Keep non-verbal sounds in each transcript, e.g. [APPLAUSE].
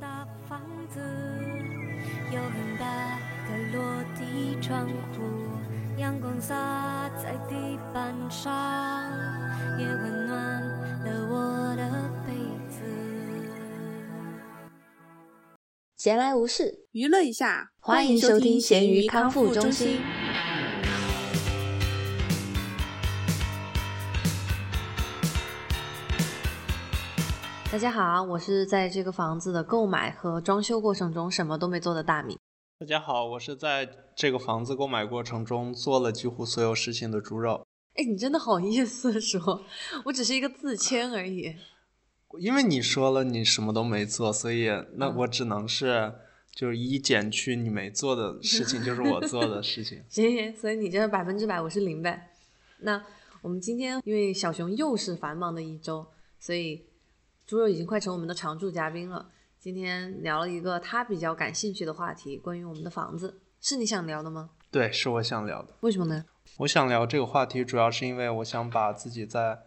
大房子，有很大的落地窗户，阳光洒在地板上，也温暖了我的被子。闲来无事，娱乐一下，欢迎收听咸鱼康复中心。大家好，我是在这个房子的购买和装修过程中什么都没做的大米。大家好，我是在这个房子购买过程中做了几乎所有事情的猪肉。哎，你真的好意思说，我只是一个自谦而已。因为你说了你什么都没做，所以那我只能是就是一减去你没做的事情，就是我做的事情。[LAUGHS] 行行，所以你这百分之百，我是零呗。那我们今天因为小熊又是繁忙的一周，所以。猪肉已经快成我们的常驻嘉宾了。今天聊了一个他比较感兴趣的话题，关于我们的房子，是你想聊的吗？对，是我想聊的。为什么呢？我想聊这个话题，主要是因为我想把自己在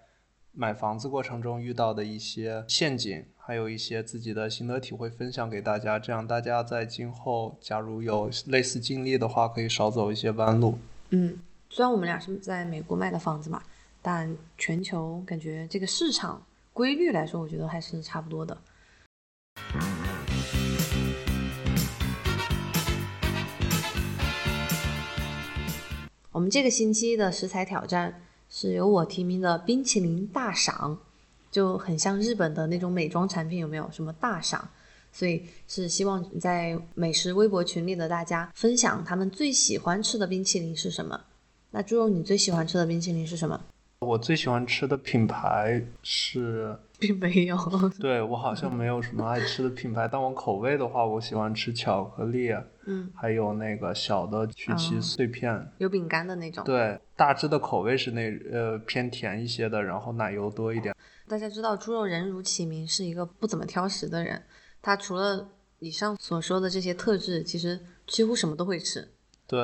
买房子过程中遇到的一些陷阱，还有一些自己的心得体会分享给大家，这样大家在今后假如有类似经历的话，可以少走一些弯路。嗯，虽然我们俩是在美国买的房子嘛，但全球感觉这个市场。规律来说，我觉得还是差不多的。我们这个星期的食材挑战是由我提名的冰淇淋大赏，就很像日本的那种美妆产品，有没有什么大赏？所以是希望在美食微博群里的大家分享他们最喜欢吃的冰淇淋是什么。那猪肉，你最喜欢吃的冰淇淋是什么？我最喜欢吃的品牌是，并没有。[LAUGHS] 对我好像没有什么爱吃的品牌，但我口味的话，我喜欢吃巧克力，嗯，还有那个小的曲奇碎片，有饼干的那种。对，大致的口味是那呃偏甜一些的，然后奶油多一点。大家知道猪肉人如其名，是一个不怎么挑食的人。他除了以上所说的这些特质，其实几乎什么都会吃。[LAUGHS] 对，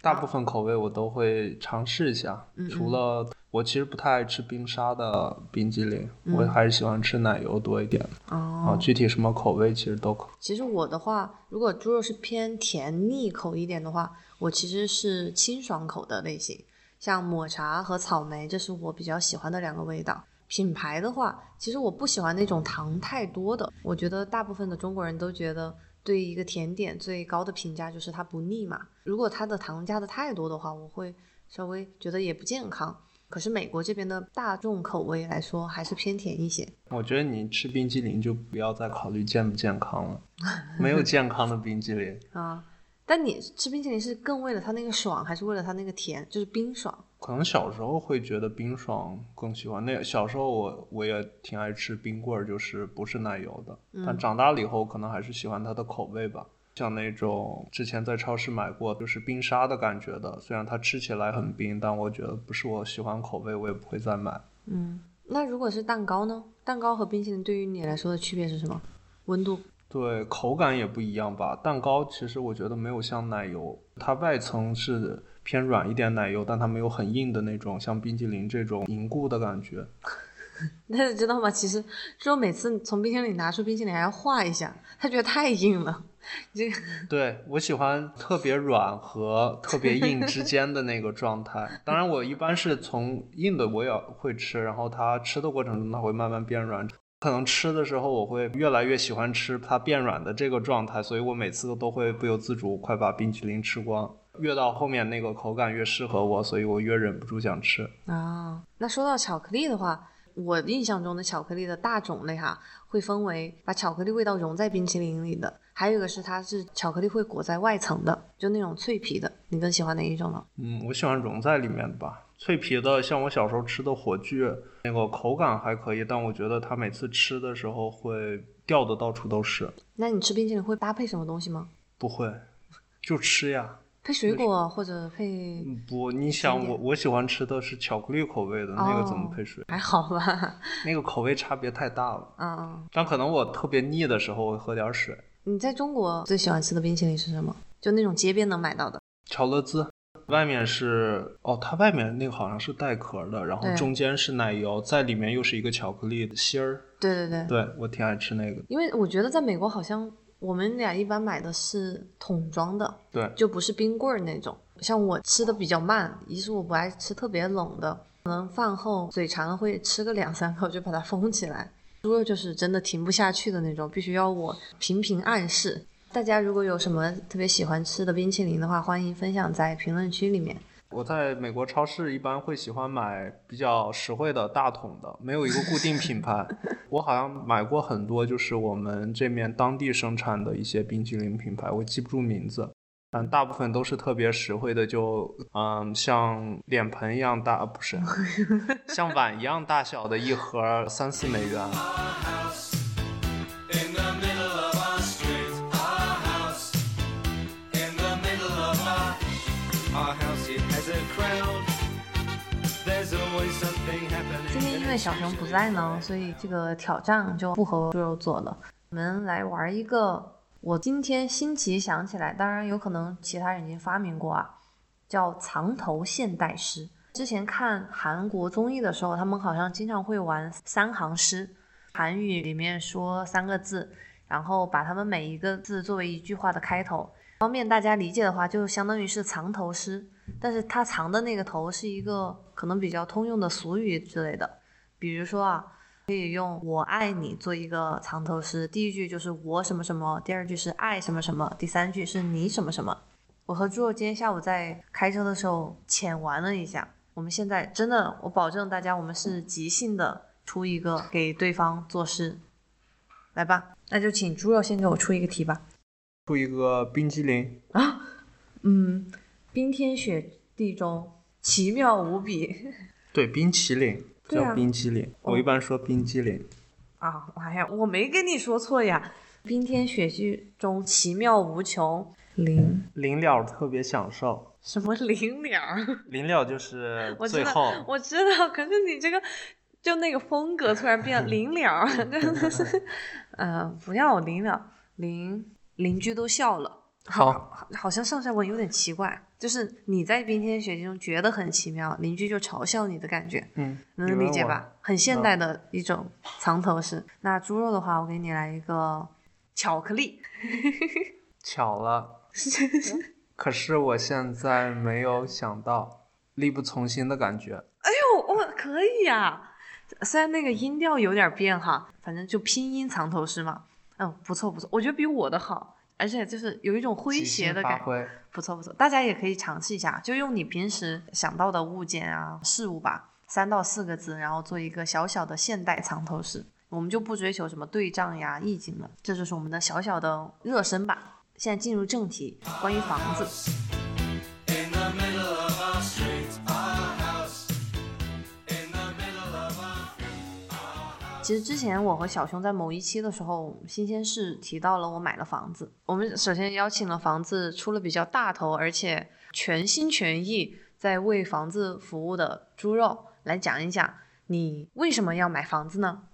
大部分口味我都会尝试一下，除了。我其实不太爱吃冰沙的冰激凌，我还是喜欢吃奶油多一点。哦，具体什么口味其实都可。其实我的话，如果猪肉是偏甜腻口一点的话，我其实是清爽口的类型，像抹茶和草莓，这是我比较喜欢的两个味道。品牌的话，其实我不喜欢那种糖太多的。我觉得大部分的中国人都觉得，对一个甜点最高的评价就是它不腻嘛。如果它的糖加的太多的话，我会稍微觉得也不健康。可是美国这边的大众口味来说，还是偏甜一些。我觉得你吃冰激凌就不要再考虑健不健康了，没有健康的冰激凌 [LAUGHS] 啊。但你吃冰淇淋是更为了它那个爽，还是为了它那个甜？就是冰爽。可能小时候会觉得冰爽更喜欢。那小时候我我也挺爱吃冰棍儿，就是不是奶油的。但长大了以后，可能还是喜欢它的口味吧。像那种之前在超市买过，就是冰沙的感觉的，虽然它吃起来很冰，但我觉得不是我喜欢口味，我也不会再买。嗯，那如果是蛋糕呢？蛋糕和冰淇淋对于你来说的区别是什么？温度？对，口感也不一样吧。蛋糕其实我觉得没有像奶油，它外层是偏软一点奶油，但它没有很硬的那种像冰淇淋这种凝固的感觉。[LAUGHS] 但是知道吗？其实就每次从冰箱里拿出冰淇淋还要化一下，他觉得太硬了。这个对我喜欢特别软和特别硬之 [LAUGHS] 间的那个状态。当然，我一般是从硬的我也会吃，然后它吃的过程中它会慢慢变软。可能吃的时候我会越来越喜欢吃它变软的这个状态，所以我每次都会不由自主快把冰淇淋吃光。越到后面那个口感越适合我，所以我越忍不住想吃。啊，那说到巧克力的话。我印象中的巧克力的大种类哈，会分为把巧克力味道融在冰淇淋里的，还有一个是它是巧克力会裹在外层的，就那种脆皮的。你更喜欢哪一种呢？嗯，我喜欢融在里面的吧。脆皮的，像我小时候吃的火炬，那个口感还可以，但我觉得它每次吃的时候会掉的到处都是。那你吃冰淇淋会搭配什么东西吗？不会，就吃呀。配水果或者配不？你想我我喜欢吃的是巧克力口味的那个，怎么配水？还好吧，[LAUGHS] 那个口味差别太大了。嗯嗯。但可能我特别腻的时候，我会喝点水。你在中国最喜欢吃的冰淇淋是什么？就那种街边能买到的。巧乐兹。外面是哦，它外面那个好像是带壳的，然后中间是奶油，在里面又是一个巧克力的芯儿。对对对，对我挺爱吃那个。因为我觉得在美国好像我们俩一般买的是桶装的，对，就不是冰棍儿那种。像我吃的比较慢，一是我不爱吃特别冷的，可能饭后嘴馋了会吃个两三口就把它封起来。猪肉就是真的停不下去的那种，必须要我频频暗示。大家如果有什么特别喜欢吃的冰淇淋的话，欢迎分享在评论区里面。我在美国超市一般会喜欢买比较实惠的大桶的，没有一个固定品牌。我好像买过很多，就是我们这面当地生产的一些冰淇淋品牌，我记不住名字，但大部分都是特别实惠的，就嗯，像脸盆一样大，不是，[LAUGHS] 像碗一样大小的一盒，三四美元。小熊不在呢，所以这个挑战就不和猪肉做了。我们来玩一个，我今天新奇想起来，当然有可能其他人已经发明过啊，叫藏头现代诗。之前看韩国综艺的时候，他们好像经常会玩三行诗，韩语里面说三个字，然后把他们每一个字作为一句话的开头，方便大家理解的话，就相当于是藏头诗。但是它藏的那个头是一个可能比较通用的俗语之类的，比如说啊，可以用“我爱你”做一个藏头诗，第一句就是“我什么什么”，第二句是“爱什么什么”，第三句是你什么什么。我和猪肉今天下午在开车的时候浅玩了一下，我们现在真的，我保证大家，我们是即兴的出一个给对方作诗，来吧，那就请猪肉先给我出一个题吧。出一个冰激凌啊，嗯，冰天雪地中，奇妙无比。[LAUGHS] 对，冰淇淋叫冰激凌，哦我一般说冰激凌。啊！我还我没跟你说错呀。冰天雪地中，奇妙无穷。临临了特别享受，[LAUGHS] 什么临了儿？[LAUGHS] 临了就是我知道最后，我知道，可是你这个就那个风格突然变临了儿，[LAUGHS] 真的是，呃，不要临了，邻邻居都笑了。好，好像上下文有点奇怪，就是你在冰天雪地中觉得很奇妙，邻居就嘲笑你的感觉，嗯，能理解吧？很现代的一种藏头诗。那猪肉的话，我给你来一个巧克力，巧了，[LAUGHS] 可是我现在没有想到，力不从心的感觉。哎呦，我，可以呀、虽然那个音调有点变哈，反正就拼音藏头诗嘛。嗯，不错不错，我觉得比我的好，而且就是有一种诙谐的感觉。不错不错，大家也可以尝试一下，就用你平时想到的物件啊、事物吧，三到四个字，然后做一个小小的现代藏头诗。我们就不追求什么对仗呀、意境了，这就是我们的小小的热身吧。现在进入正题，关于房子。其实之前我和小熊在某一期的时候，新鲜事提到了我买了房子。我们首先邀请了房子出了比较大头，而且全心全意在为房子服务的猪肉来讲一讲，你为什么要买房子呢？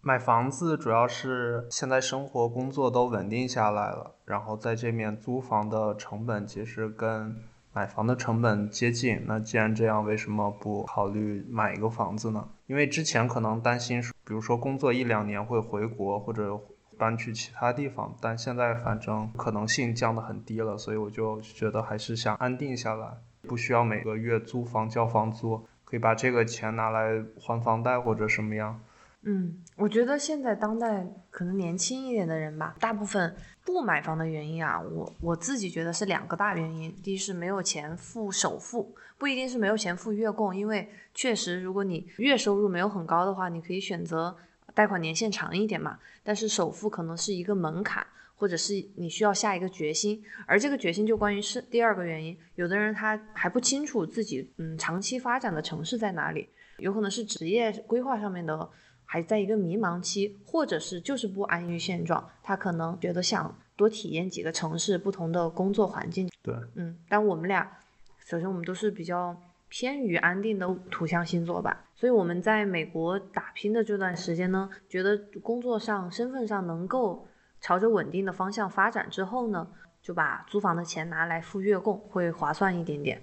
买房子主要是现在生活工作都稳定下来了，然后在这面租房的成本其实跟买房的成本接近。那既然这样，为什么不考虑买一个房子呢？因为之前可能担心，比如说工作一两年会回国或者搬去其他地方，但现在反正可能性降得很低了，所以我就觉得还是想安定下来，不需要每个月租房交房租，可以把这个钱拿来还房贷或者什么样。嗯，我觉得现在当代可能年轻一点的人吧，大部分不买房的原因啊，我我自己觉得是两个大原因。第一是没有钱付首付，不一定是没有钱付月供，因为确实如果你月收入没有很高的话，你可以选择贷款年限长一点嘛。但是首付可能是一个门槛，或者是你需要下一个决心，而这个决心就关于是第二个原因，有的人他还不清楚自己嗯长期发展的城市在哪里，有可能是职业规划上面的。还在一个迷茫期，或者是就是不安于现状，他可能觉得想多体验几个城市不同的工作环境。对，嗯，但我们俩，首先我们都是比较偏于安定的土象星座吧，所以我们在美国打拼的这段时间呢，觉得工作上、身份上能够朝着稳定的方向发展之后呢，就把租房的钱拿来付月供，会划算一点点。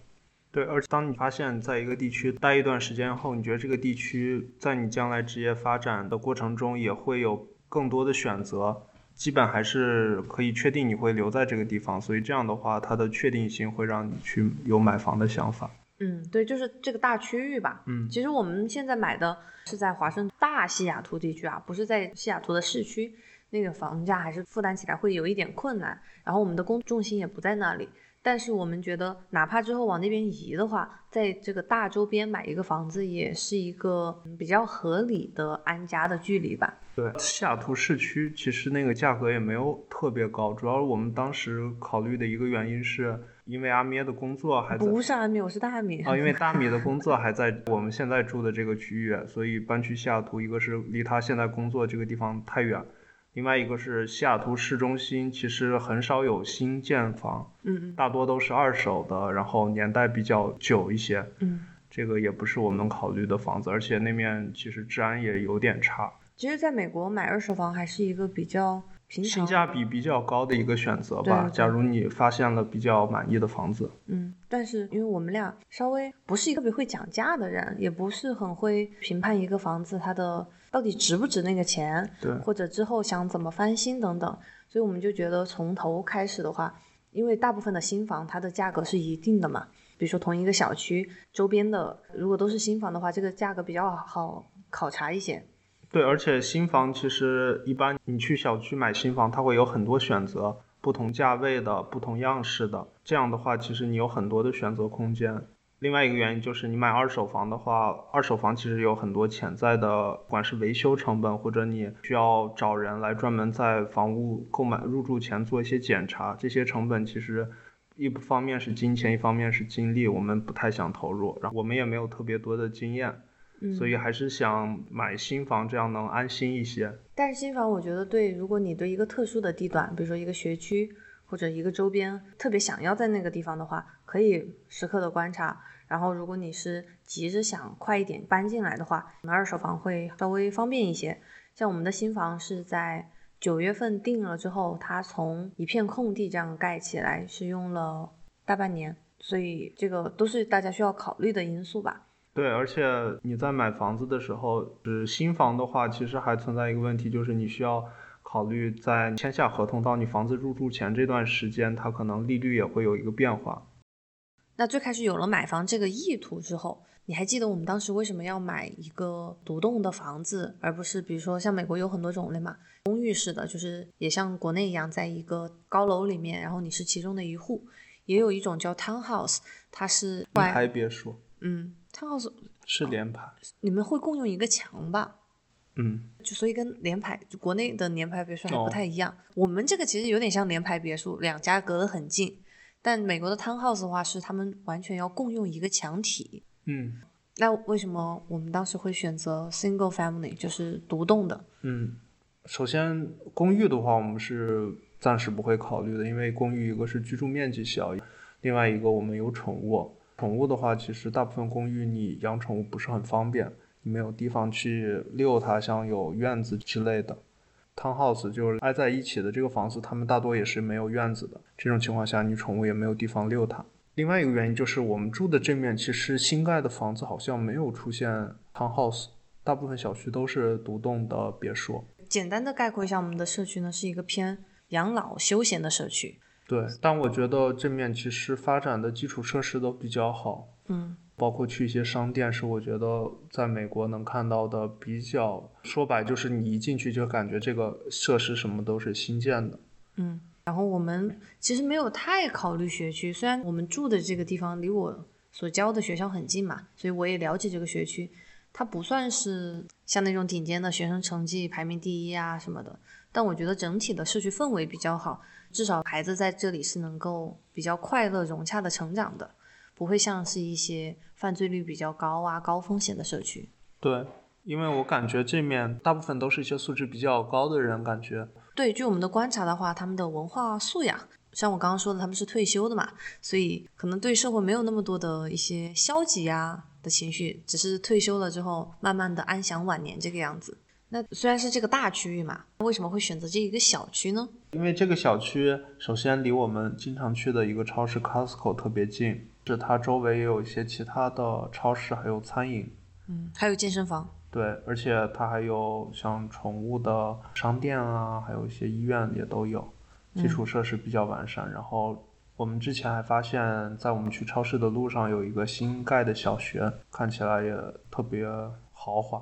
对，而且当你发现在一个地区待一段时间后，你觉得这个地区在你将来职业发展的过程中也会有更多的选择，基本还是可以确定你会留在这个地方，所以这样的话，它的确定性会让你去有买房的想法。嗯，对，就是这个大区域吧。嗯其实我们现在买的是在华盛顿大西雅图地区啊，不是在西雅图的市区，那个房价还是负担起来会有一点困难。然后我们的工重心也不在那里，但是我们觉得，哪怕之后往那边移的话，在这个大周边买一个房子，也是一个嗯比较合理的安家的距离吧。对，西雅图市区其实那个价格也没有特别高，主要我们当时考虑的一个原因是因为阿咩的工作还在。不是阿咩，我是大米。啊，因为大米的工作还在我们现在住的这个区域，所以搬去西雅图，一个是离他现在工作这个地方太远，另外一个是西雅图市中心其实很少有新建房，嗯。大多都是二手的，然后年代比较久一些，嗯。这个也不是我们能考虑的房子，而且那面其实治安也有点差，其实，在美国买二手房还是一个比较平常。性价比比较高的一个选择吧。假如你发现了比较满意的房子，嗯，但是因为我们俩稍微不是一个特别会讲价的人，也不是很会评判一个房子它的到底值不值那个钱，对或者之后想怎么翻新等等，所以我们就觉得从头开始的话，因为大部分的新房它的价格是一定的嘛，比如说同一个小区周边的，如果都是新房的话，这个价格比较好考察一些。对，而且新房其实一般你去小区买新房，它会有很多选择，不同价位的、不同样式的。这样的话，其实你有很多的选择空间。另外一个原因就是，你买二手房的话，二手房其实有很多潜在的，不管是维修成本，或者你需要找人来专门在房屋购买入住前做一些检查，这些成本其实一方面是金钱，一方面是精力，我们不太想投入，然后我们也没有特别多的经验。嗯，所以还是想买新房，这样能安心一些。但是新房，我觉得对，如果你对一个特殊的地段，比如说一个学区或者一个周边，特别想要在那个地方的话，可以时刻的观察。然后，如果你是急着想快一点搬进来的话，那二手房会稍微方便一些。像我们的新房是在九月份定了之后，它从一片空地这样盖起来，是用了大半年，所以这个都是大家需要考虑的因素吧。对，而且你在买房子的时候，是新房的话，其实还存在一个问题，就是你需要考虑在签下合同到你房子入住前这段时间，它可能利率也会有一个变化。那最开始有了买房这个意图之后，你还记得我们当时为什么要买一个独栋的房子，而不是比如说像美国有很多种类嘛，公寓式的，就是也像国内一样，在一个高楼里面，然后你是其中的一户，也有一种叫 townhouse，它是联排别墅嗯 townhouse 是联排，你们会共用一个墙吧？嗯，就所以跟联排，就国内的联排别墅还不哦太一样。我们这个其实有点像联排别墅，两家隔得很近。但美国的 townhouse 的话，是他们完全要共用一个墙体。嗯那为什么我们当时会选择 single family，就是独栋的？嗯。首先，公寓的话，我们是暂时不会考虑的，因为公寓一个是居住面积小，另外一个我们有宠物。宠物的话，其实大部分公寓你养宠物不是很方便，你没有地方去遛它，像有院子之类的。Townhouse 就是挨在一起的这个房子，他们大多也是没有院子的。这种情况下，你宠物也没有地方遛它。另外一个原因就是我们住的这面其实新盖的房子好像没有出现 townhouse，大部分小区都是独栋的别墅。简单的概括一下，我们的社区呢是一个偏养老休闲的社区。对，但我觉得这面其实发展的基础设施都比较好，嗯，包括去一些商店，是我觉得在美国能看到的比较，说白就是你一进去就感觉这个设施什么都是新建的。嗯，然后我们其实没有太考虑学区，虽然我们住的这个地方离我所教的学校很近嘛，所以我也了解这个学区。它不算是像那种顶尖的学生成绩排名第一啊什么的，但我觉得整体的社区氛围比较好，至少孩子在这里是能够比较快乐融洽的成长的，不会像是一些犯罪率比较高啊、高风险的社区。对，因为我感觉这面大部分都是一些素质比较高的人，感觉对，据我们的观察的话，他们的文化素养，像我刚刚说的，他们是退休的嘛，所以可能对社会没有那么多的一些消极啊的情绪，只是退休了之后，慢慢的安享晚年这个样子。那虽然是这个大区域嘛，为什么会选择这一个小区呢？因为这个小区首先离我们经常去的一个超市 Costco 特别近，是它周围也有一些其他的超市，还有餐饮。嗯，还有健身房。对，而且它还有像宠物的商店啊，还有一些医院也都有，基础设施比较完善。然后我们之前还发现，在我们去超市的路上有一个新盖的小学，看起来也特别豪华，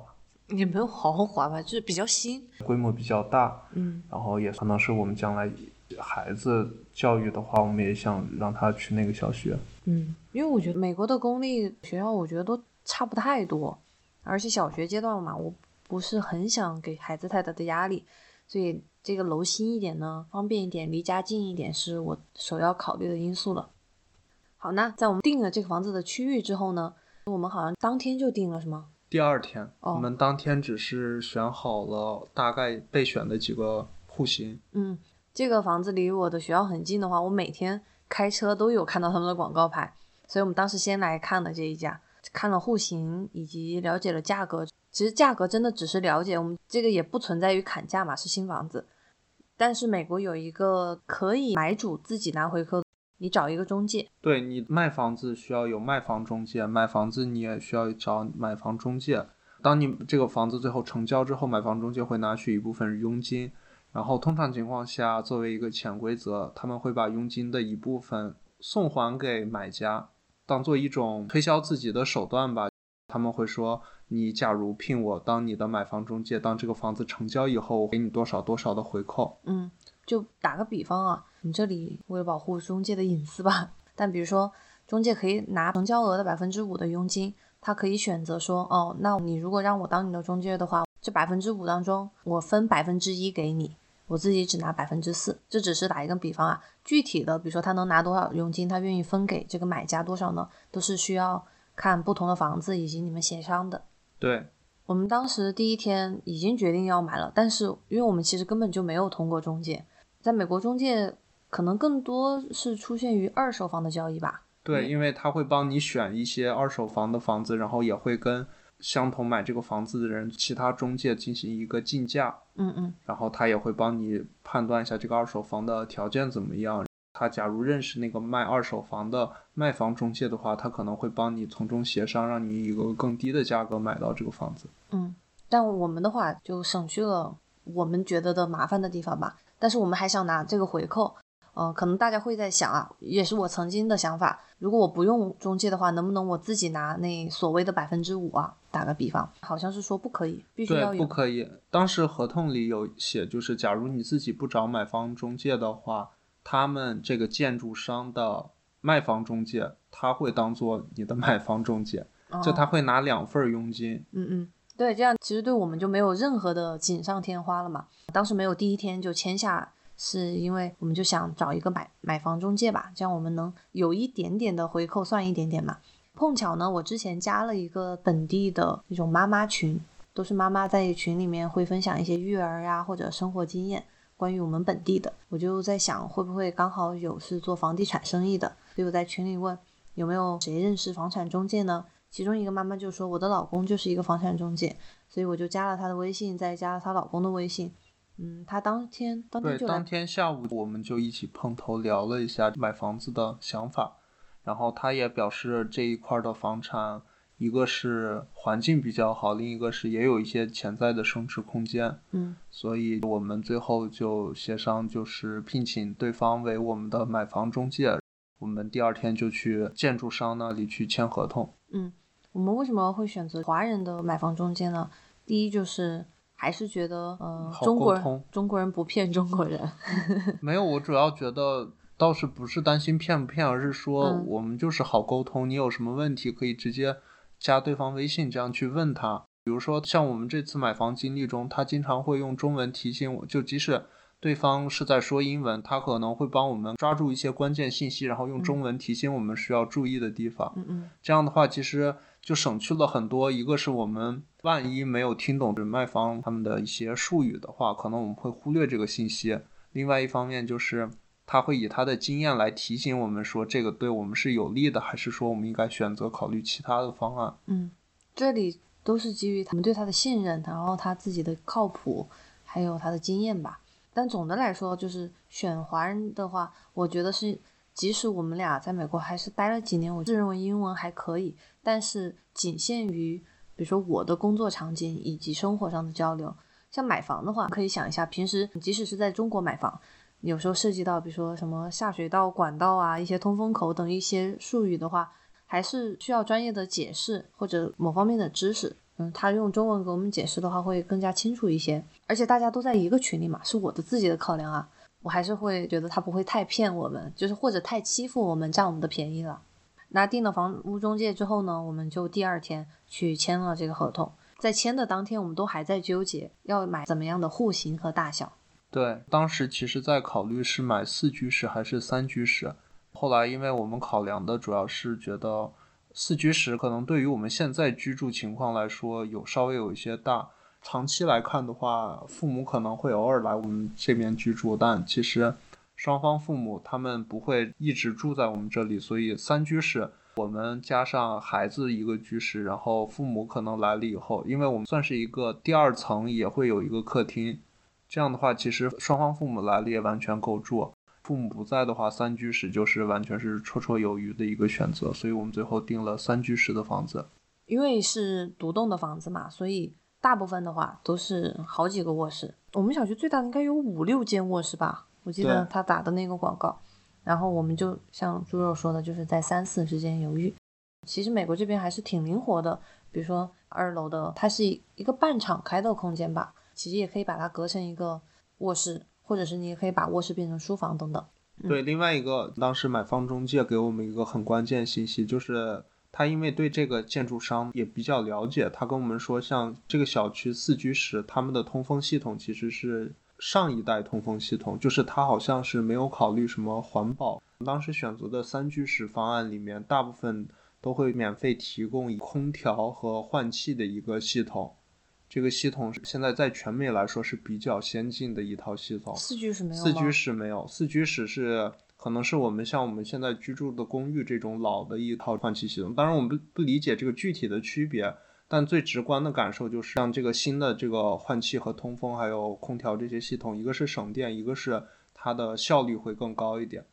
也没有豪华吧，就是比较新。规模比较大，嗯，然后也可能是我们将来孩子教育的话，我们也想让他去那个小学。嗯，因为我觉得美国的公立学校，我觉得都差不太多，而且小学阶段嘛，我不是很想给孩子太大的压力，所以这个楼新一点呢，方便一点，离家近一点，是我首要考虑的因素了。好，那在我们定了这个房子的区域之后呢，我们好像当天就定了，是吗？第二天，哦我们当天只是选好了大概备选的几个户型。嗯，这个房子离我的学校很近的话，我每天开车都有看到他们的广告牌，所以我们当时先来看的这一家，看了户型以及了解了价格。其实价格真的只是了解，我们这个也不存在于砍价嘛，是新房子。但是美国有一个可以买主自己拿回扣，你找一个中介，对你卖房子需要有卖房中介，买房子你也需要找买房中介。当你这个房子最后成交之后，买房中介会拿取一部分佣金，然后通常情况下，作为一个潜规则，他们会把佣金的一部分送还给买家，当做一种推销自己的手段吧。他们会说，你假如聘我当你的买房中介，当这个房子成交以后，我给你多少多少的回扣。嗯，就打个比方啊，你这里为了保护中介的隐私吧，[LAUGHS] 但比如说中介可以拿成交额的百分之五的佣金，他可以选择说，哦，那你如果让我当你的中介的话，这百分之五当中，我分百分之一给你，我自己只拿百分之四。这只是打一个比方啊，具体的，比如说他能拿多少佣金，他愿意分给这个买家多少呢，都是需要看不同的房子以及你们协商的。对，我们当时第一天已经决定要买了，但是因为我们其实根本就没有通过中介，在美国中介可能更多是出现于二手房的交易吧。对，因为他会帮你选一些二手房的房子，然后也会跟相同买这个房子的人其他中介进行一个竞价，嗯嗯然后他也会帮你判断一下这个二手房的条件怎么样。他假如认识那个卖二手房的卖房中介的话，他可能会帮你从中协商，让你以一个更低的价格买到这个房子。嗯，但我们的话就省去了我们觉得的麻烦的地方吧。但是我们还想拿这个回扣，呃，可能大家会在想啊，也是我曾经的想法，如果我不用中介的话，能不能我自己拿那所谓的百分之五啊？打个比方，好像是说不可以，必须要。不可以。当时合同里有写，就是假如你自己不找买方中介的话，他们这个建筑商的卖房中介，他会当做你的买房中介，就哦他会拿两份儿佣金。嗯嗯，对，这样其实对我们就没有任何的锦上添花了嘛。当时没有第一天就签下，是因为我们就想找一个买买房中介吧，这样我们能有一点点的回扣，算一点点嘛。碰巧呢，我之前加了一个本地的那种妈妈群，都是妈妈在群里面会分享一些育儿呀、或者生活经验，关于我们本地的。我就在想，会不会刚好有是做房地产生意的，所以我在群里问有没有谁认识房产中介呢？其中一个妈妈就说我的老公就是一个房产中介，所以我就加了她的微信，再加了她老公的微信。嗯，他当天当天对，就来当天下午我们就一起碰头聊了一下买房子的想法，然后他也表示这一块儿的房产，一个是环境比较好，另一个是也有一些潜在的升值空间，嗯所以我们最后就协商，就是聘请对方为我们的买房中介，我们第二天就去建筑商那里去签合同。嗯，我们为什么会选择华人的买房中介呢？第一就是还是觉得呃好中国人中国人不骗中国人。[LAUGHS] 没有，我主要觉得倒是不是担心骗不骗，而是说嗯我们就是好沟通，你有什么问题可以直接加对方微信，这样去问他。比如说像我们这次买房经历中，他经常会用中文提醒我，就即使对方是在说英文，他可能会帮我们抓住一些关键信息，然后用中文提醒我们需要注意的地方。嗯嗯这样的话，其实就省去了很多。一个是我们万一没有听懂卖方他们的一些术语的话，可能我们会忽略这个信息。另外一方面就是他会以他的经验来提醒我们说这个对我们是有利的，还是说我们应该选择考虑其他的方案。嗯，这里都是基于他们对他的信任，然后他自己的靠谱，还有他的经验吧。但总的来说，就是选华人的话，我觉得是即使我们俩在美国还是待了几年，我自认为英文还可以，但是仅限于比如说我的工作场景以及生活上的交流。像买房的话，可以想一下，平时即使是在中国买房，有时候涉及到比如说什么下水道、管道啊、一些通风口等一些术语的话，还是需要专业的解释或者某方面的知识。嗯，他用中文给我们解释的话，会更加清楚一些。而且大家都在一个群里嘛，是我的自己的考量啊。我还是会觉得他不会太骗我们，就是或者太欺负我们，占我们的便宜了。那订了房屋中介之后呢，我们就第二天去签了这个合同。在签的当天，我们都还在纠结要买怎么样的户型和大小。对，当时其实在考虑是买四居室还是三居室。后来，因为我们考量的主要是觉得四居室可能对于我们现在居住情况来说有稍微有一些大。长期来看的话，父母可能会偶尔来我们这边居住，但其实双方父母他们不会一直住在我们这里，所以三居室我们加上孩子一个居室，然后父母可能来了以后，因为我们算是一个第二层，也会有一个客厅，这样的话其实双方父母来了也完全够住。父母不在的话，三居室就是完全是绰绰有余的一个选择，所以我们最后定了三居室的房子。因为是独栋的房子嘛，所以。大部分的话都是好几个卧室，我们小区最大的应该有五六间卧室吧，我记得他打的那个广告。然后我们就像猪肉说的，就是在三四之间犹豫。其实美国这边还是挺灵活的，比如说二楼的它是一个半敞开的空间吧，其实也可以把它隔成一个卧室，或者是你也可以把卧室变成书房等等。对，另外一个当时买方中介给我们一个很关键信息就是。他因为对这个建筑商也比较了解，他跟我们说，像这个小区四居室，他们的通风系统其实是上一代通风系统，就是他好像是没有考虑什么环保。当时选择的三居室方案里面，大部分都会免费提供空调和换气的一个系统，这个系统现在在全美来说是比较先进的一套系统。四居室没有四居室没有，四居室是。可能是我们像我们现在居住的公寓这种老的一套换气系统，当然我们不不理解这个具体的区别，但最直观的感受就是像这个新的这个换气和通风还有空调这些系统，一个是省电，一个是它的效率会更高一点，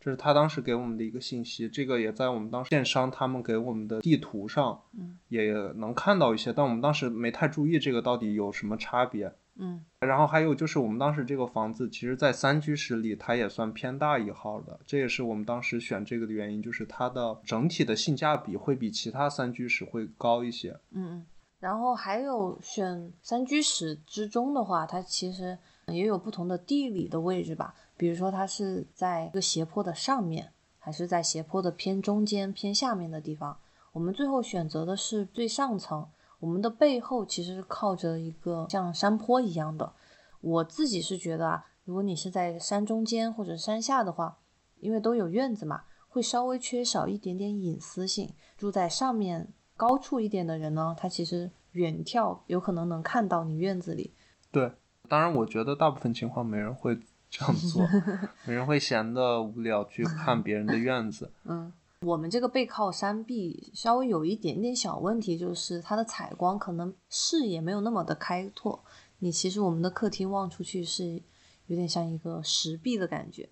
这是他当时给我们的一个信息，这个也在我们当时电商他们给我们的地图上，也能看到一些，但我们当时没太注意这个到底有什么差别。嗯，然后还有就是我们当时这个房子，其实，在三居室里，它也算偏大一号的，这也是我们当时选这个的原因，就是它的整体的性价比会比其他三居室会高一些。嗯嗯，然后还有选三居室之中的话，它其实也有不同的地理的位置吧，比如说它是在一个斜坡的上面，还是在斜坡的偏中间、偏下面的地方。我们最后选择的是最上层。我们的背后其实是靠着一个像山坡一样的。我自己是觉得啊，如果你是在山中间或者山下的话，因为都有院子嘛，会稍微缺少一点点隐私性。住在上面高处一点的人呢，他其实远眺有可能能看到你院子里。对，当然我觉得大部分情况没人会这样做，[LAUGHS] 没人会闲得无聊去看别人的院子。嗯。我们这个背靠山壁，稍微有一点点小问题，就是它的采光可能视野没有那么的开拓。你其实我们的客厅望出去是有点像一个石壁的感觉，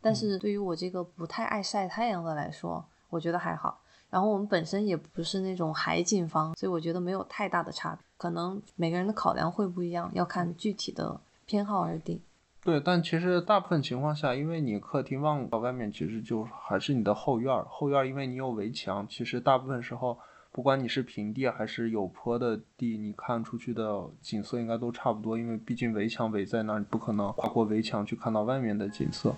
但是对于我这个不太爱晒太阳的来说，我觉得还好。然后我们本身也不是那种海景房，所以我觉得没有太大的差别。可能每个人的考量会不一样，要看具体的偏好而定。对，但其实大部分情况下，因为你客厅望到外面，其实就还是你的后院儿。后院儿因为你有围墙，其实大部分时候，不管你是平地还是有坡的地，你看出去的景色应该都差不多。因为毕竟围墙围在那儿，你不可能跨过围墙去看到外面的景色。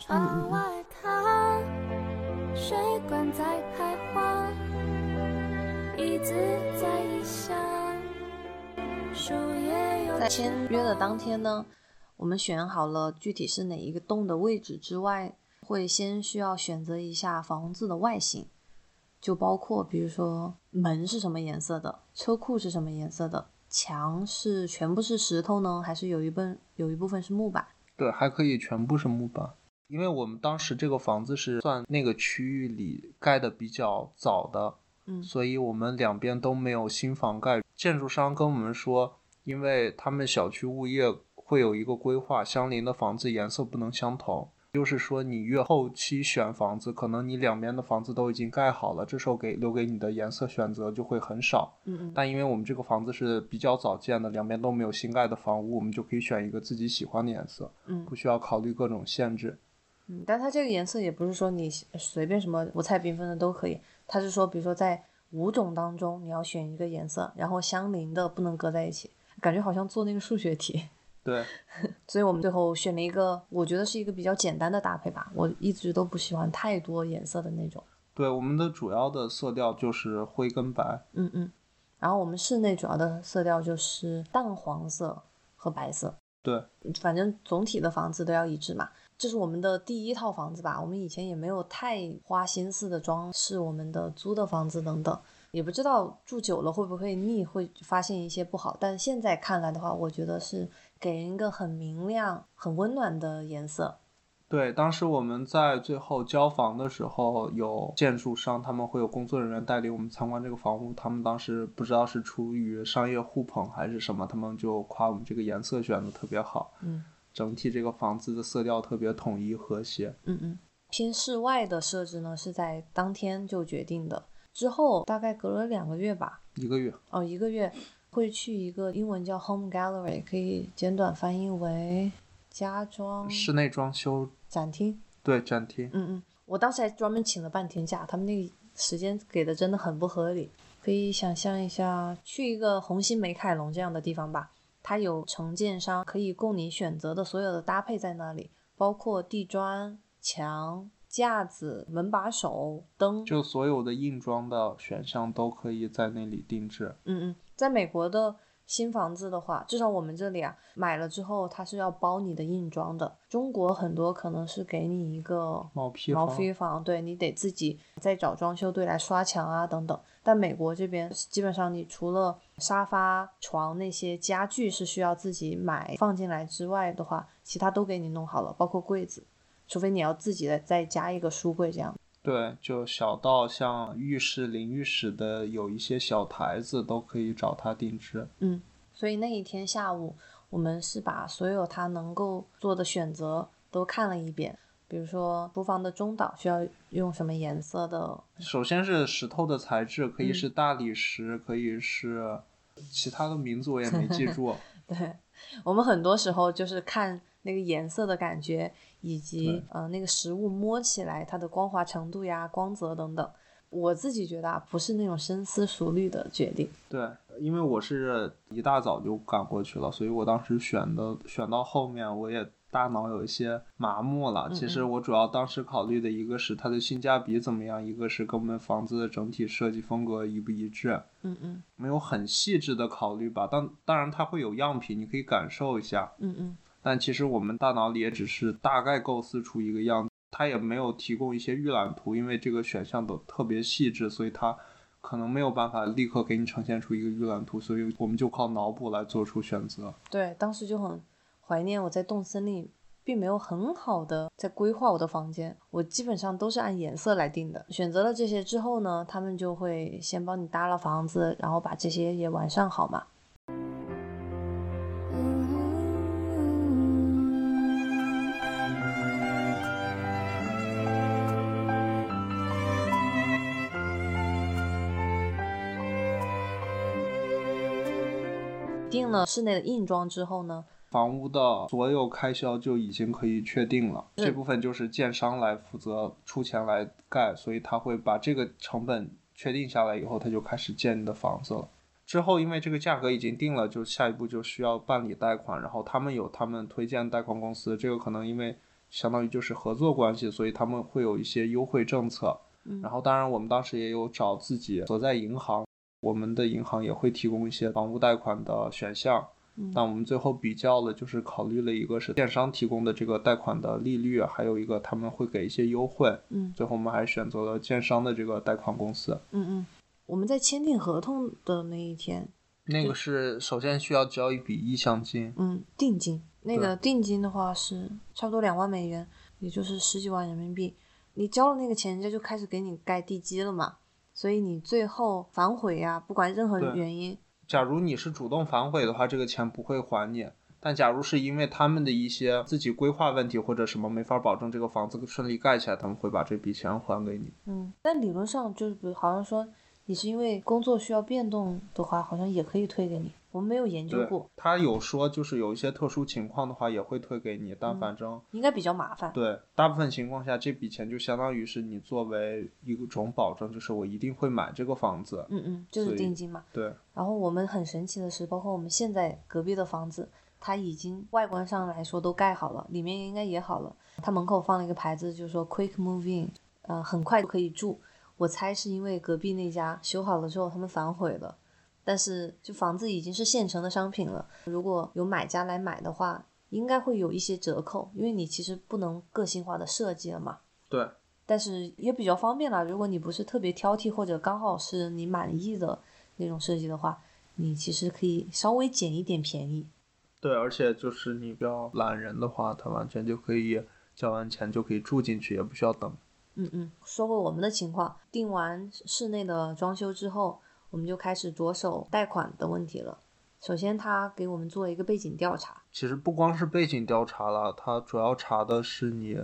在签约的当天呢？我们选好了具体是哪一个洞的位置之外，会先需要选择一下房子的外形，就包括比如说门是什么颜色的，车库是什么颜色的，墙是全部是石头呢，还是有一部分有一部分是木板？对，还可以全部是木板，因为我们当时这个房子是算那个区域里盖的比较早的，嗯，所以我们两边都没有新房盖。建筑商跟我们说，因为他们小区物业。会有一个规划，相邻的房子颜色不能相同。就是说，你越后期选房子，可能你两边的房子都已经盖好了，这时候给留给你的颜色选择就会很少。嗯嗯但因为我们这个房子是比较早建的，两边都没有新盖的房屋，我们就可以选一个自己喜欢的颜色，嗯不需要考虑各种限制。嗯，但它这个颜色也不是说你随便什么五彩缤纷的都可以，它是说，比如说在五种当中你要选一个颜色，然后相邻的不能搁在一起，感觉好像做那个数学题。对，[LAUGHS] 所以我们最后选了一个，我觉得是一个比较简单的搭配吧。我一直都不喜欢太多颜色的那种。对，我们的主要的色调就是灰跟白。嗯嗯。然后我们室内主要的色调就是淡黄色和白色，对，反正总体的房子都要一致嘛。这是我们的第一套房子吧，我们以前也没有太花心思的装饰我们的租的房子等等，也不知道住久了会不会腻，会发现一些不好。但现在看来的话，我觉得是给人一个很明亮、很温暖的颜色。对，当时我们在最后交房的时候，有建筑商他们会有工作人员带领我们参观这个房屋。他们当时不知道是出于商业互捧还是什么，他们就夸我们这个颜色选的特别好，嗯整体这个房子的色调特别统一和谐。嗯嗯，偏室外的设置呢是在当天就决定的，之后大概隔了两个月吧，一个月，哦，一个月会去一个英文叫 Home Gallery，可以简短翻译为家装室内装修，展厅。对，展厅。嗯嗯，我当时还专门请了半天假，他们那个时间给的真的很不合理。可以想象一下，去一个红星美凯龙这样的地方吧，它有承建商可以供你选择的所有的搭配在那里，包括地砖、墙、架子、门把手、灯。就所有的硬装的选项都可以在那里定制。嗯嗯，在美国的新房子的话，至少我们这里啊，买了之后它是要包你的硬装的。中国很多可能是给你一个毛毛坯房坯房，对你得自己再找装修队来刷墙啊等等。但美国这边基本上你除了沙发、床那些家具是需要自己买放进来之外的话，其他都给你弄好了，包括柜子，除非你要自己的再加一个书柜这样。对，就小到像浴室、淋浴室的有一些小台子都可以找他定制。嗯，所以那一天下午，我们是把所有他能够做的选择都看了一遍，比如说厨房的中岛需要用什么颜色的，首先是石头的材质，可以嗯是大理石，可以是其他的名字我也没记 [LAUGHS] 住。对我们很多时候就是看那个颜色的感觉，以及对呃那个实物摸起来它的光滑程度呀、光泽等等。我自己觉得啊，不是那种深思熟虑的决定。对，因为我是一大早就赶过去了，所以我当时选的选到后面，我也大脑有一些麻木了。其实嗯我主要当时考虑的一个是它的性价比怎么样，一个是跟我们房子的整体设计风格一不一致。嗯嗯没有很细致的考虑吧，当当然它会有样品，你可以感受一下。嗯嗯但其实我们大脑里也只是大概构思出一个样子，它也没有提供一些预览图，因为这个选项都特别细致，所以它可能没有办法立刻给你呈现出一个预览图，所以我们就靠脑补来做出选择。对，当时就很怀念我在动森里，并没有很好的在规划我的房间，我基本上都是按颜色来定的。选择了这些之后呢，他们就会先帮你搭了房子，然后把这些也完善好嘛。了室内的硬装之后呢，房屋的所有开销就已经可以确定了，嗯这部分就是建商来负责出钱来盖，所以他会把这个成本确定下来以后，他就开始建你的房子了。之后，因为这个价格已经定了，就下一步就需要办理贷款，然后他们有他们推荐贷款公司，这个可能因为相当于就是合作关系，所以他们会有一些优惠政策。嗯然后，当然我们当时也有找自己所在银行，我们的银行也会提供一些房屋贷款的选项。嗯但我们最后比较了，就是考虑了一个是电商提供的这个贷款的利率，还有一个他们会给一些优惠。嗯最后我们还选择了建商的这个贷款公司。嗯嗯，我们在签订合同的那一天，那个是首先需要交一笔意向金，嗯，定金，那个定金的话是差不多两万美元，也就是十几万人民币。你交了那个钱，人家就开始给你盖地基了嘛。所以你最后反悔呀、不管任何原因，假如你是主动反悔的话，这个钱不会还你。但假如是因为他们的一些自己规划问题或者什么没法保证这个房子顺利盖起来，他们会把这笔钱还给你。嗯，但理论上就是，比如好像说你是因为工作需要变动的话，好像也可以退给你。我们没有研究过，，他有说就是有一些特殊情况的话也会退给你，但嗯反正应该比较麻烦。对大部分情况下这笔钱就相当于是你作为一种保证，就是我一定会买这个房子。嗯嗯，就是定金嘛。对，然后我们很神奇的是，包括我们现在隔壁的房子，它已经外观上来说都盖好了，里面应该也好了。它门口放了一个牌子，就是说 “Quick Move In”，呃，很快就可以住。我猜是因为隔壁那家修好了之后他们反悔了，但是就房子已经是现成的商品了，如果有买家来买的话，应该会有一些折扣，因为你其实不能个性化的设计了嘛。对，但是也比较方便啦。如果你不是特别挑剔，或者刚好是你满意的那种设计的话，你其实可以稍微捡一点便宜。对，而且就是你比较懒人的话，他完全就可以交完钱就可以住进去，也不需要等。嗯嗯，说回我们的情况，定完室内的装修之后，我们就开始着手贷款的问题了。首先，他给我们做一个背景调查，其实不光是背景调查了，他主要查的是你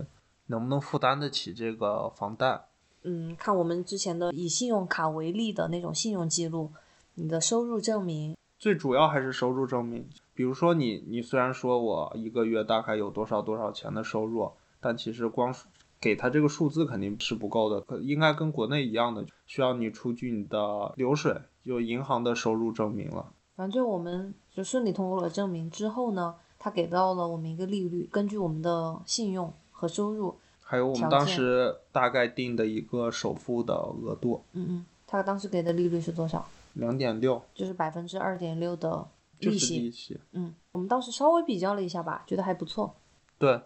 能不能负担得起这个房贷。嗯，看我们之前的以信用卡为例的那种信用记录，你的收入证明，最主要还是收入证明。比如说你，你虽然说我一个月大概有多少多少钱的收入，但其实光是给他这个数字肯定是不够的，可应该跟国内一样的，需要你出具你的流水，就银行的收入证明了。反正我们就顺利通过了证明之后呢，他给到了我们一个利率，根据我们的信用和收入，还有我们当时大概定的一个首付的额度，嗯嗯，他当时给的利率是多少？两点六，就是百分之二点六的就是。利息。嗯，我们当时稍微比较了一下吧，觉得还不错。对，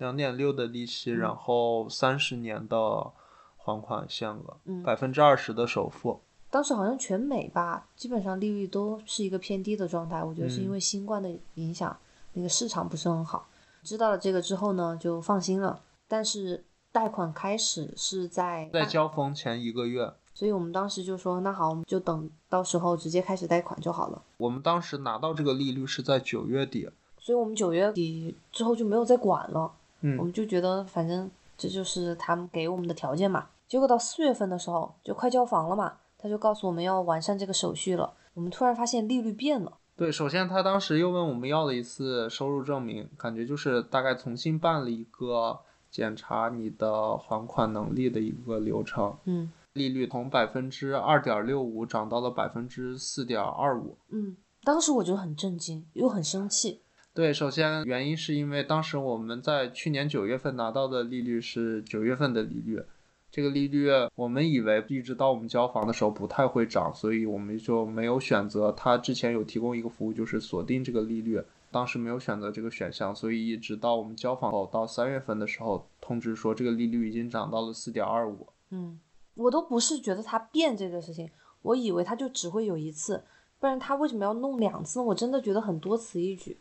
两点六的利息，嗯然后三十年的还款限额，嗯百分之二十的首付。当时好像全美吧，基本上利率都是一个偏低的状态。我觉得是因嗯为新冠的影响，那个市场不是很好。知道了这个之后呢，就放心了。但是贷款开始是在在交房前一个月，所以我们当时就说，那好，我们就等到时候直接开始贷款就好了。我们当时拿到这个利率是在九月底。所以我们九月底之后就没有再管了。我嗯，们就觉得反正这就是他们给我们的条件嘛。结果到四月份的时候，就快交房了嘛，他就告诉我们要完善这个手续了。我们突然发现利率变了，对，首先他当时又问我们要了一次收入证明，感觉就是大概重新办了一个检查你的还款能力的一个流程。嗯利率从百分之二点六五涨到了百分之四点二五。嗯，当时我就很震惊，又很生气。对，首先原因是因为当时我们在去年九月份拿到的利率是九月份的利率，这个利率我们以为一直到我们交房的时候不太会涨，所以我们就没有选择。它之前有提供一个服务，就是锁定这个利率，当时没有选择这个选项，所以一直到我们交房后到三月份的时候，通知说这个利率已经涨到了四点二五。嗯，我都不是觉得他变这个事情，我以为他就只会有一次，不然他为什么要弄两次？我真的觉得很多此一举。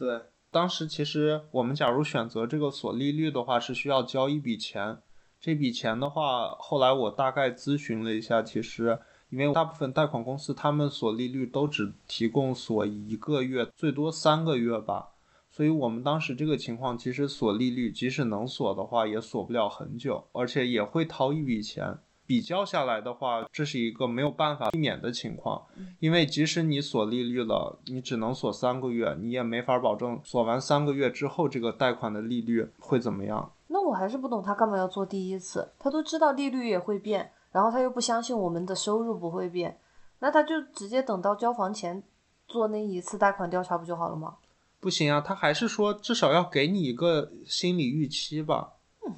对，当时其实我们假如选择这个锁利率的话，是需要交一笔钱。这笔钱的话，后来我大概咨询了一下，其实因为大部分贷款公司他们锁利率都只提供锁一个月，最多三个月吧。所以我们当时这个情况，其实锁利率即使能锁的话，也锁不了很久，而且也会掏一笔钱。比较下来的话，这是一个没有办法避免的情况，因为即使你锁利率了，你只能锁三个月，你也没法保证锁完三个月之后这个贷款的利率会怎么样。那我还是不懂他干嘛要做第一次，他都知道利率也会变，然后他又不相信我们的收入不会变，那他就直接等到交房前做那一次贷款调查不就好了吗？不行啊，他还是说至少要给你一个心理预期吧。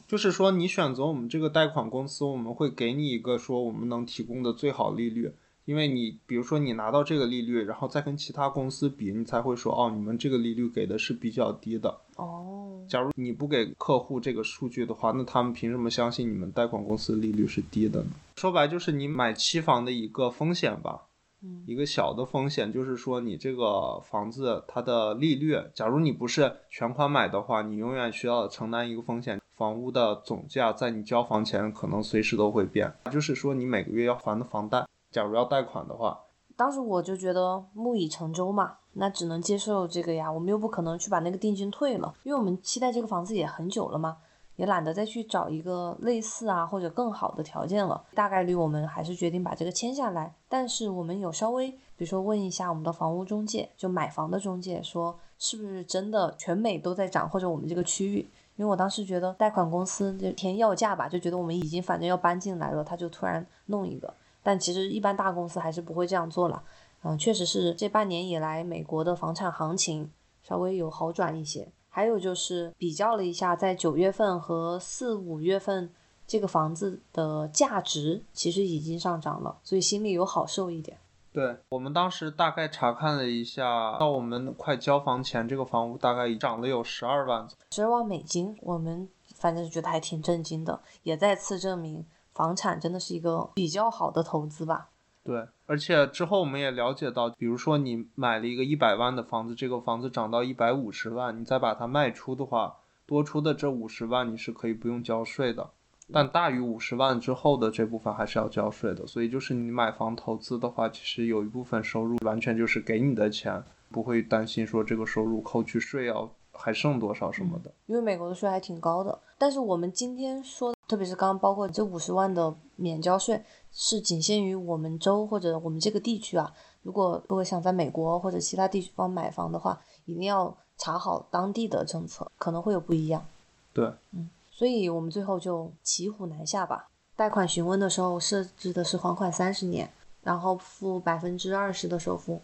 就是说，你选择我们这个贷款公司，我们会给你一个说我们能提供的最好利率，因为你比如说你拿到这个利率，然后再跟其他公司比，你才会说哦，你们这个利率给的是比较低的。哦，假如你不给客户这个数据的话，那他们凭什么相信你们贷款公司利率是低的呢？说白就是你买期房的一个风险吧。嗯一个小的风险就是说，你这个房子它的利率，假如你不是全款买的话，你永远需要承担一个风险，房屋的总价在你交房前可能随时都会变。就是说，你每个月要还的房贷，假如要贷款的话，当时我就觉得木已成舟嘛，那只能接受这个呀，我们又不可能去把那个定金退了，因为我们期待这个房子也很久了嘛，也懒得再去找一个类似啊或者更好的条件了。大概率我们还是决定把这个签下来，但是我们有稍微，比如说问一下我们的房屋中介，就买房的中介，说是不是真的全美都在涨，或者我们这个区域。因为我当时觉得贷款公司就填要价吧，就觉得我们已经反正要搬进来了，他就突然弄一个。但其实一般大公司还是不会这样做了。嗯，确实是这半年以来美国的房产行情稍微有好转一些。还有就是比较了一下，在九月份和四五月份这个房子的价值其实已经上涨了，所以心里有好受一点。对我们当时大概查看了一下，到我们快交房前，这个房屋大概涨了有十二万。十二万美金，我们反正觉得还挺震惊的，也再次证明房产真的是一个比较好的投资吧。对，而且之后我们也了解到，比如说你买了一个一百万的房子，这个房子涨到一百五十万，你再把它卖出的话，多出的这五十万你是可以不用交税的。但大于五十万之后的这部分还是要交税的，所以就是你买房投资的话，其实有一部分收入完全就是给你的钱，不会担心说这个收入扣去税要还剩多少什么的。因为美国的税还挺高的，但是我们今天说，特别是刚刚包括这五十万的免交税，是仅限于我们州或者我们这个地区啊。如果如果想在美国或者其他地方买房的话，一定要查好当地的政策，可能会有不一样。对，嗯。所以我们最后就骑虎难下吧。贷款询问的时候设置的是还款三十年，然后付百分之二十的首付。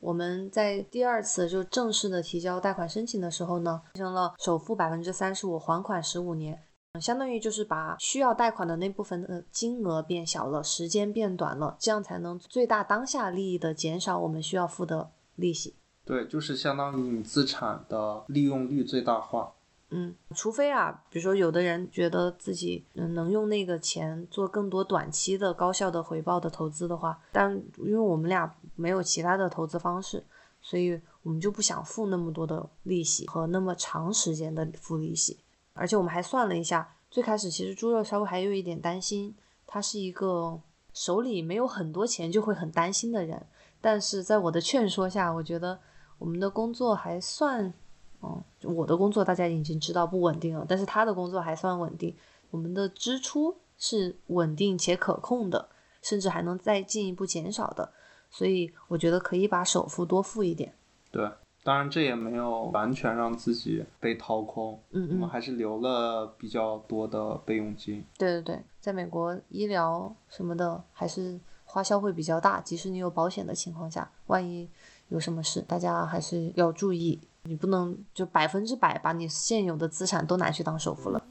我们在第二次就正式的提交贷款申请的时候呢，变成了首付百分之三十五，还款十五年，相当于就是把需要贷款的那部分的金额变小了，时间变短了，这样才能最大当下利益的减少我们需要付的利息。对，就是相当于你资产的利用率最大化。嗯，除非啊，比如说有的人觉得自己嗯能用那个钱做更多短期的高效的回报的投资的话，但因为我们俩没有其他的投资方式，所以我们就不想付那么多的利息和那么长时间的付利息。而且我们还算了一下，最开始其实猪肉稍微还有一点担心，他是一个手里没有很多钱就会很担心的人，但是在我的劝说下，我觉得我们的工作还算。哦，我的工作大家已经知道不稳定了，但是他的工作还算稳定。我们的支出是稳定且可控的，甚至还能再进一步减少的，所以我觉得可以把首付多付一点。对，当然这也没有完全让自己被掏空，嗯嗯，我们还是留了比较多的备用金。对对对，在美国医疗什么的还是花销会比较大，即使你有保险的情况下，万一有什么事，大家还是要注意。你不能就百分之百把你现有的资产都拿去当首付了。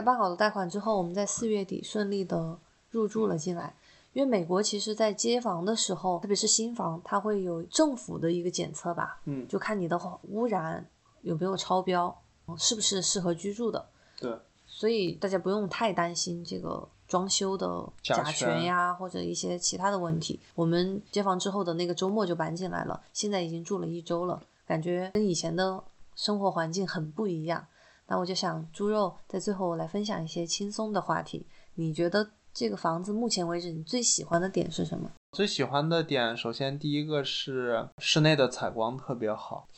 在办好了贷款之后，我们在四月底顺利的入住了进来。因为美国其实，在接房的时候，特别是新房，它会有政府的一个检测吧，嗯，就看你的污染有没有超标，是不是适合居住的。对，所以大家不用太担心这个装修的甲醛呀，或者一些其他的问题。我们接房之后的那个周末就搬进来了，现在已经住了一周了，感觉跟以前的生活环境很不一样。那我就想，猪肉在最后来分享一些轻松的话题。你觉得这个房子目前为止你最喜欢的点是什么？最喜欢的点，首先第一个是室内的采光特别好，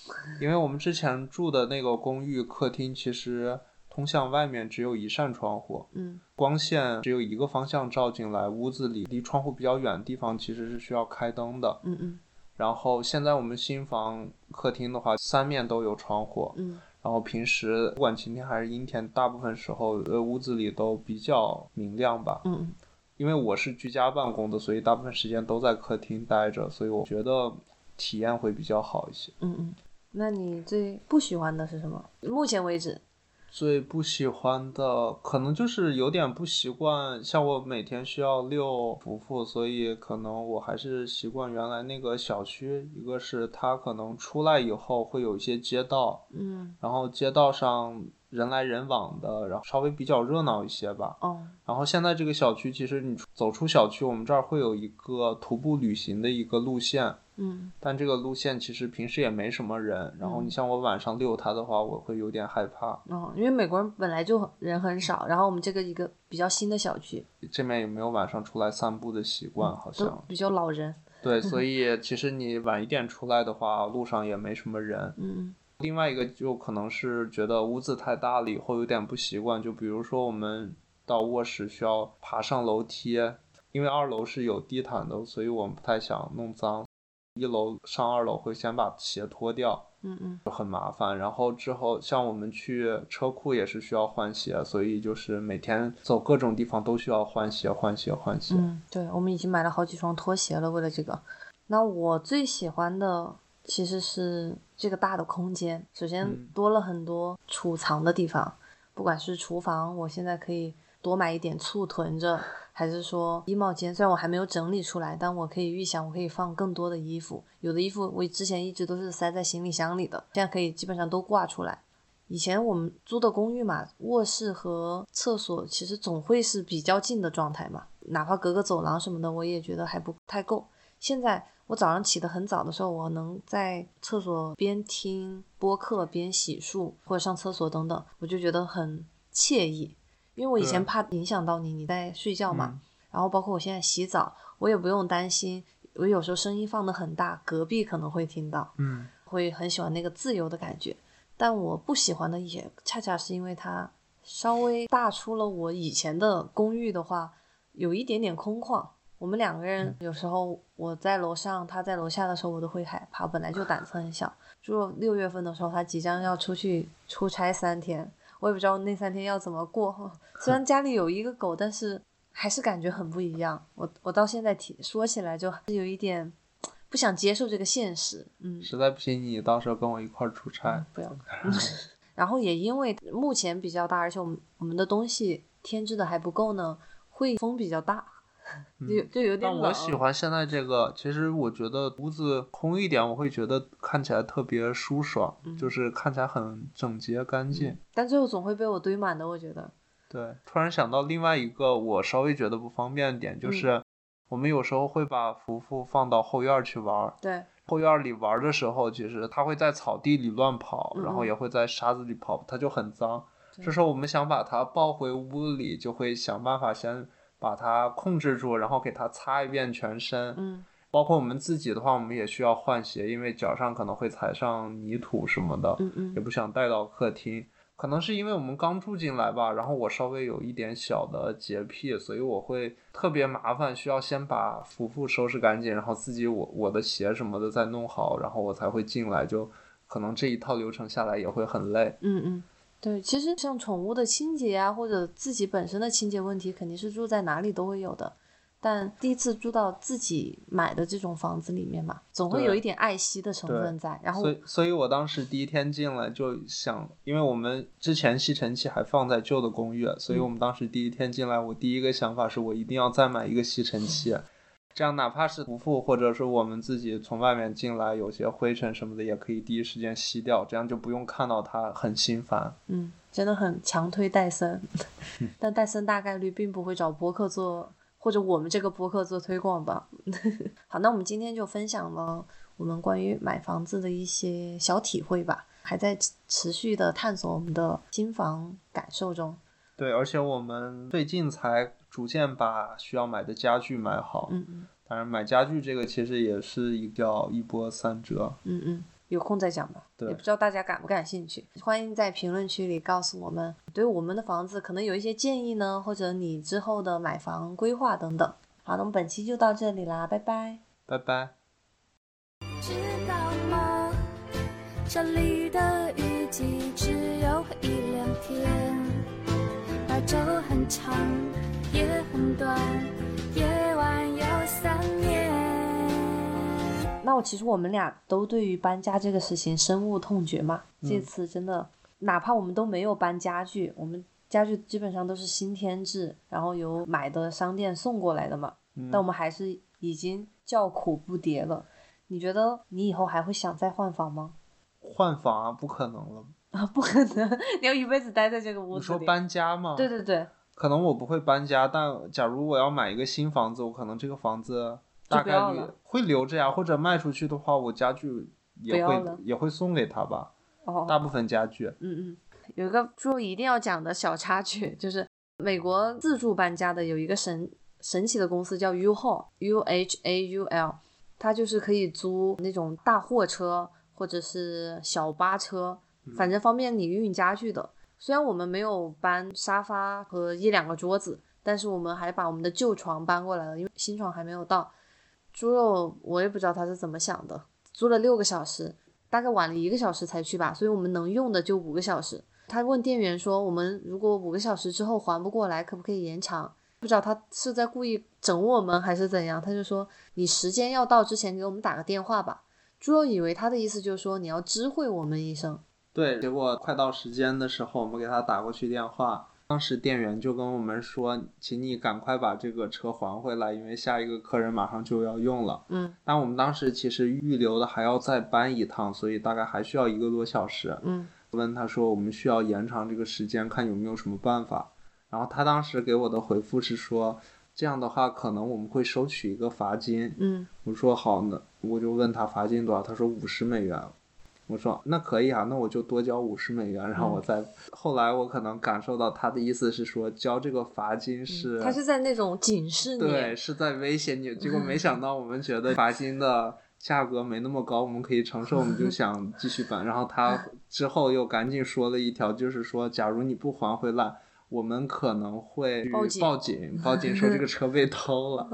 因为我们之前住的那个公寓客厅其实通向外面只有一扇窗户，嗯光线只有一个方向照进来，屋子里离窗户比较远的地方其实是需要开灯的。嗯嗯然后现在我们新房客厅的话，三面都有窗户，嗯然后平时不管晴天还是阴天，大部分时候呃屋子里都比较明亮吧。嗯嗯因为我是居家办公的，所以大部分时间都在客厅待着，所以我觉得体验会比较好一些。嗯嗯。那你最不喜欢的是什么？目前为止，最不喜欢的可能就是有点不习惯，像我每天需要遛福福，所以可能我还是习惯原来那个小区。一个是它可能出来以后会有一些街道，嗯，然后街道上人来人往的，然后稍微比较热闹一些吧。哦，然后现在这个小区，其实你走出小区，我们这儿会有一个徒步旅行的一个路线，嗯但这个路线其实平时也没什么人。然后你像我晚上遛它的话，我会有点害怕。嗯，因为美国人本来就人很少，然后我们这个一个比较新的小区，这边也没有晚上出来散步的习惯，好都像。比较老人。[LAUGHS] 对，所以其实你晚一点出来的话，路上也没什么人。嗯另外一个就可能是觉得屋子太大了以后有点不习惯，就比如说我们到卧室需要爬上楼梯，因为二楼是有地毯的，所以我们不太想弄脏。一楼上二楼会先把鞋脱掉，嗯嗯就很麻烦。然后之后像我们去车库也是需要换鞋，所以就是每天走各种地方都需要换鞋、换鞋、换鞋。嗯，对，我们已经买了好几双拖鞋了，为了这个。那我最喜欢的其实是这个大的空间，首先嗯多了很多储藏的地方，不管是厨房，我现在可以多买一点醋囤着，还是说衣帽间，虽然我还没有整理出来，但我可以预想我可以放更多的衣服。有的衣服我之前一直都是塞在行李箱里的，现在可以基本上都挂出来。以前我们租的公寓嘛，卧室和厕所其实总会是比较近的状态嘛，哪怕隔个走廊什么的，我也觉得还不太够。现在我早上起得很早的时候，我能在厕所边听播客边洗漱或者上厕所等等，我就觉得很惬意。因为我以前怕影响到你，你在睡觉嘛，嗯然后包括我现在洗澡，我也不用担心，我有时候声音放的很大，隔壁可能会听到。嗯会很喜欢那个自由的感觉。但我不喜欢的也恰恰是因为它稍微大出了我以前的公寓的话，有一点点空旷。我们两个人有时候我在楼上，他在楼下的时候，我都会害怕。本来就胆子很小，如果六月份的时候他即将要出去出差三天，我也不知道那三天要怎么过。虽然家里有一个狗，但是还是感觉很不一样。我我到现在提说起来就还是有一点不想接受这个现实。嗯，实在不行，你到时候跟我一块儿出差。不要。[LAUGHS] [LAUGHS] 然后也因为目前比较大，而且我们我们的东西添置的还不够呢，会风比较大，就就有点冷。但我喜欢现在这个，其实我觉得屋子空一点，我会觉得看起来特别舒爽，嗯就是看起来很整洁干净。但最后总会被我堆满的，我觉得。对，突然想到另外一个我稍微觉得不方便的点，嗯就是我们有时候会把福福放到后院儿去玩儿。对，后院儿里玩儿的时候，其实它会在草地里乱跑，嗯然后嗯也会在沙子里跑，它就很脏。这时候我们想把它抱回屋里，就会想办法先把它控制住，然后给它擦一遍全身。嗯包括我们自己的话，我们也需要换鞋，因为脚上可能会踩上泥土什么的，嗯嗯也不想带到客厅。可能是因为我们刚住进来吧，然后我稍微有一点小的洁癖，所以我会特别麻烦，需要先把福福收拾干净，然后自己我我的鞋什么的再弄好，然后我才会进来。就可能这一套流程下来也会很累。嗯嗯，对，其实像宠物的清洁啊，或者自己本身的清洁问题，肯定是住在哪里都会有的。但第一次住到自己买的这种房子里面嘛，总会有一点爱惜的成分在。然后所以，所以我当时第一天进来就想，因为我们之前吸尘器还放在旧的公寓，所以我们当时第一天进来，我第一个想法是我一定要再买一个吸尘器，这样哪怕是不付或者是我们自己从外面进来有些灰尘什么的，也可以第一时间吸掉，这样就不用看到它很心烦。嗯，真的很强推戴森，[LAUGHS] 但戴森大概率并不会找博客做，或者我们这个博客做推广吧。[LAUGHS] 好，那我们今天就分享了我们关于买房子的一些小体会吧，还在持持续的探索我们的新房感受中。对，而且我们最近才逐渐把需要买的家具买好。嗯嗯当然，买家具这个其实也是一叫一波三折。嗯嗯，有空再讲吧。对也不知道大家感不感兴趣，欢迎在评论区里告诉我们，对我们的房子可能有一些建议呢，或者你之后的买房规划等等。好，那我们本期就到这里啦，拜拜。拜拜。知道吗？这里的雨季只有一两天，白昼很长，夜很短，夜晚有三年。那我其实我们俩都对于搬家这个事情深恶痛绝嘛，这次真的哪怕我们都没有搬家具，我们家具基本上都是新添置，然后由买的商店送过来的嘛，嗯但我们还是已经叫苦不迭了。你觉得你以后还会想再换房吗？换房啊，不可能了。啊，不可能！你要一辈子待在这个屋子里。你说搬家吗？对对对，可能我不会搬家，但假如我要买一个新房子，我可能这个房子大概率会留着呀，或者卖出去的话，我家具也会也会送给他吧。哦，大部分家具，嗯嗯，有一个猪肉一定要讲的小插曲，就是美国自助搬家的有一个神神奇的公司叫 U-Haul，U H A U L，它就是可以租那种大货车或者是小巴车，反正方便你运家具的。虽然我们没有搬沙发和一两个桌子，但是我们还把我们的旧床搬过来了，因为新床还没有到。猪肉我也不知道他是怎么想的，租了六个小时，大概晚了一个小时才去吧，所以我们能用的就五个小时。他问店员说：“我们如果五个小时之后还不过来，可不可以延长？”不知道他是在故意整我们还是怎样，他就说：“你时间要到之前给我们打个电话吧。”猪肉以为他的意思就是说你要知会我们一声，对，结果快到时间的时候，我们给他打过去电话，当时店员就跟我们说，请你赶快把这个车还回来，因为下一个客人马上就要用了。嗯但我们当时其实预留的还要再搬一趟，所以大概还需要一个多小时。嗯问他说我们需要延长这个时间，看有没有什么办法。然后他当时给我的回复是说，这样的话可能我们会收取一个罚金。嗯我说好呢，我就问他罚金多少，他说五十美元。我说那可以啊，那我就多交五十美元，然后我再。后来我可能感受到他的意思是说，交这个罚金是，他是在那种警示你，对，是在威胁你。[LAUGHS] 结果没想到我们觉得罚金的价格没那么高，我们可以承受，我们就 [LAUGHS] 想继续办。然后他之后又赶紧说了一条，就是说，假如你不还回来。我们可能会报警报警，报警说这个 [LAUGHS] 车被偷了。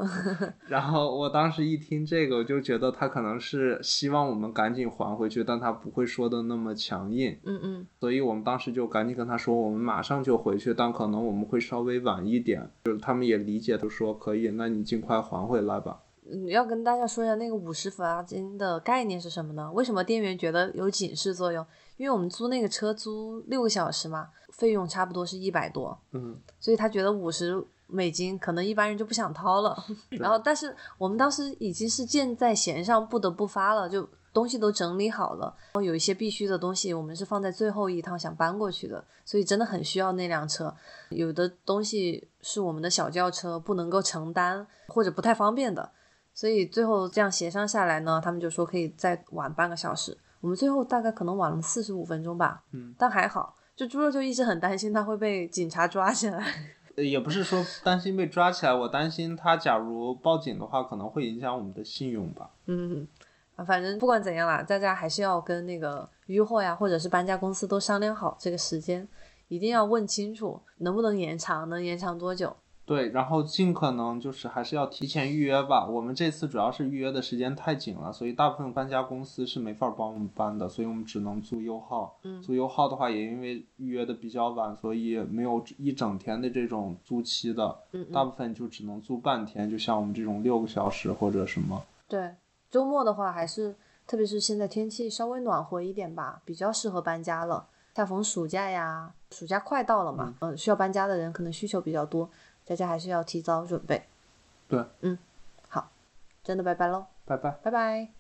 然后我当时一听这个，我就觉得他可能是希望我们赶紧还回去，但他不会说的那么强硬。嗯嗯所以我们当时就赶紧跟他说，我们马上就回去，但可能我们会稍微晚一点。就是他们也理解，就说可以，那你尽快还回来吧。嗯，要跟大家说一下那个五十罚金的概念是什么呢？为什么店员觉得有警示作用？因为我们租那个车租六个小时嘛，费用差不多是一百多，嗯，所以他觉得五十美金可能一般人就不想掏了。[LAUGHS] 然后，但是我们当时已经是箭在弦上，不得不发了，就东西都整理好了。然后有一些必须的东西，我们是放在最后一趟想搬过去的，所以真的很需要那辆车。有的东西是我们的小轿车不能够承担或者不太方便的，所以最后这样协商下来呢，他们就说可以再晚半个小时。我们最后大概可能晚了四十五分钟吧，嗯，但还好。就猪肉就一直很担心他会被警察抓起来。[LAUGHS] 呃也不是说担心被抓起来，我担心他假如报警的话，可能会影响我们的信用吧。嗯，啊反正不管怎样啦，大家还是要跟那个渔货呀，或者是搬家公司都商量好这个时间，一定要问清楚能不能延长，能延长多久。对，然后尽可能就是还是要提前预约吧。我们这次主要是预约的时间太紧了，所以大部分搬家公司是没法帮我们搬的，所以我们只能租优号。嗯租优号的话，也因为预约的比较晚，所以没有一整天的这种租期的，嗯嗯，大部分就只能租半天，就像我们这种六个小时或者什么。对，周末的话还是，特别是现在天气稍微暖和一点吧，比较适合搬家了。恰逢暑假呀，暑假快到了嘛，嗯、需要搬家的人可能需求比较多，大家还是要提早准备。对，嗯，好，真的拜拜喽，拜拜。拜拜。